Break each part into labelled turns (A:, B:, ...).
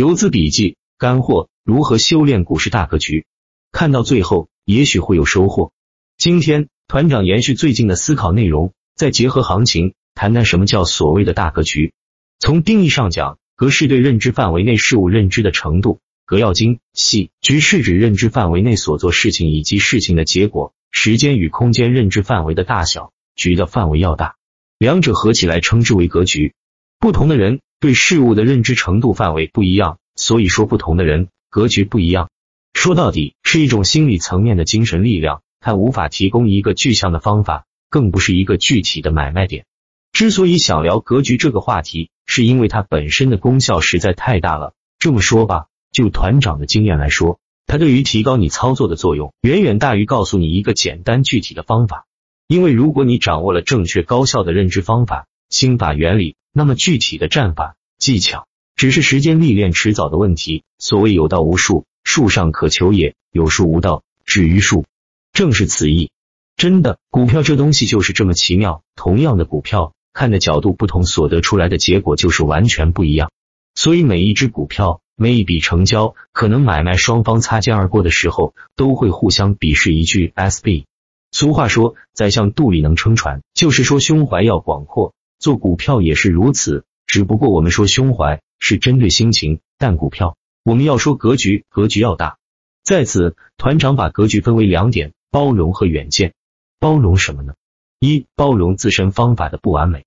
A: 游资笔记干货：如何修炼股市大格局？看到最后，也许会有收获。今天团长延续最近的思考内容，再结合行情，谈谈什么叫所谓的大格局。从定义上讲，格是对认知范围内事物认知的程度，格要精细，局是指认知范围内所做事情以及事情的结果，时间与空间认知范围的大小，局的范围要大，两者合起来称之为格局。不同的人对事物的认知程度范围不一样，所以说不同的人格局不一样。说到底是一种心理层面的精神力量，它无法提供一个具象的方法，更不是一个具体的买卖点。之所以想聊格局这个话题，是因为它本身的功效实在太大了。这么说吧，就团长的经验来说，它对于提高你操作的作用，远远大于告诉你一个简单具体的方法。因为如果你掌握了正确高效的认知方法、心法原理，那么具体的战法技巧，只是时间历练迟早的问题。所谓有道无术。术上可求也，有术无道，止于术，正是此意。真的，股票这东西就是这么奇妙。同样的股票，看的角度不同，所得出来的结果就是完全不一样。所以每一只股票，每一笔成交，可能买卖双方擦肩而过的时候，都会互相鄙视一句 “SB”。俗话说，宰相肚里能撑船，就是说胸怀要广阔。做股票也是如此，只不过我们说胸怀是针对心情，但股票。我们要说格局，格局要大。在此，团长把格局分为两点：包容和远见。包容什么呢？一、包容自身方法的不完美；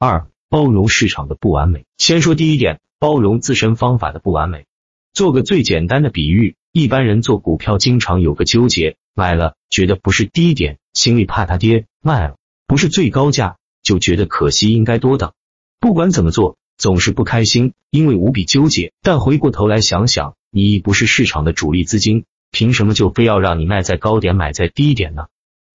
A: 二、包容市场的不完美。先说第一点，包容自身方法的不完美。做个最简单的比喻，一般人做股票经常有个纠结：买了觉得不是低点，心里怕它跌；卖了不是最高价，就觉得可惜，应该多等。不管怎么做。总是不开心，因为无比纠结。但回过头来想想，你已不是市场的主力资金，凭什么就非要让你卖在高点，买在低点呢？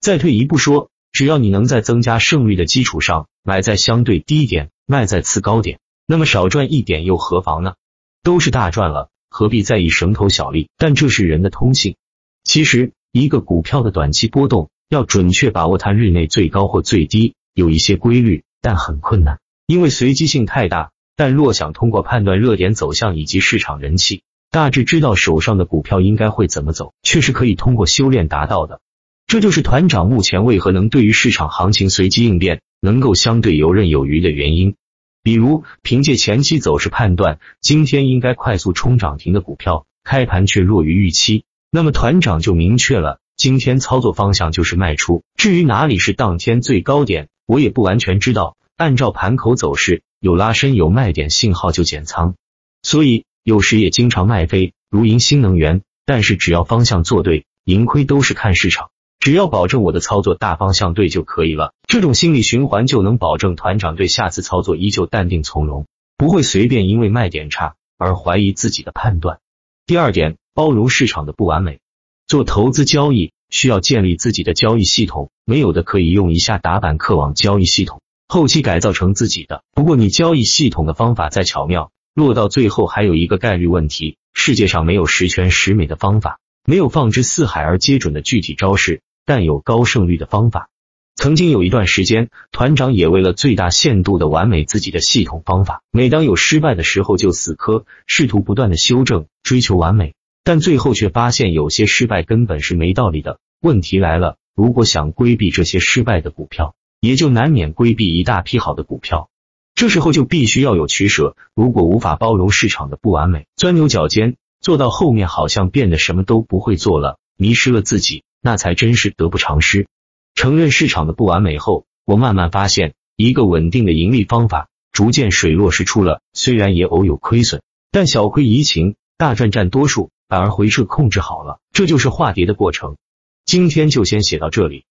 A: 再退一步说，只要你能在增加胜率的基础上买在相对低点，卖在次高点，那么少赚一点又何妨呢？都是大赚了，何必在意蝇头小利？但这是人的通性。其实，一个股票的短期波动，要准确把握它日内最高或最低，有一些规律，但很困难，因为随机性太大。但若想通过判断热点走向以及市场人气，大致知道手上的股票应该会怎么走，却是可以通过修炼达到的。这就是团长目前为何能对于市场行情随机应变，能够相对游刃有余的原因。比如，凭借前期走势判断，今天应该快速冲涨停的股票，开盘却弱于预期，那么团长就明确了今天操作方向就是卖出。至于哪里是当天最高点，我也不完全知道。按照盘口走势。有拉伸有卖点信号就减仓，所以有时也经常卖飞，如银新能源。但是只要方向做对，盈亏都是看市场，只要保证我的操作大方向对就可以了。这种心理循环就能保证团长对下次操作依旧淡定从容，不会随便因为卖点差而怀疑自己的判断。第二点，包容市场的不完美。做投资交易需要建立自己的交易系统，没有的可以用一下打板客网交易系统。后期改造成自己的。不过你交易系统的方法再巧妙，落到最后还有一个概率问题：世界上没有十全十美的方法，没有放之四海而皆准的具体招式，但有高胜率的方法。曾经有一段时间，团长也为了最大限度的完美自己的系统方法，每当有失败的时候就死磕，试图不断的修正，追求完美，但最后却发现有些失败根本是没道理的。问题来了，如果想规避这些失败的股票。也就难免规避一大批好的股票，这时候就必须要有取舍。如果无法包容市场的不完美，钻牛角尖，做到后面好像变得什么都不会做了，迷失了自己，那才真是得不偿失。承认市场的不完美后，我慢慢发现，一个稳定的盈利方法逐渐水落石出了。虽然也偶有亏损，但小亏怡情，大赚占多数，反而回撤控制好了。这就是化蝶的过程。今天就先写到这里。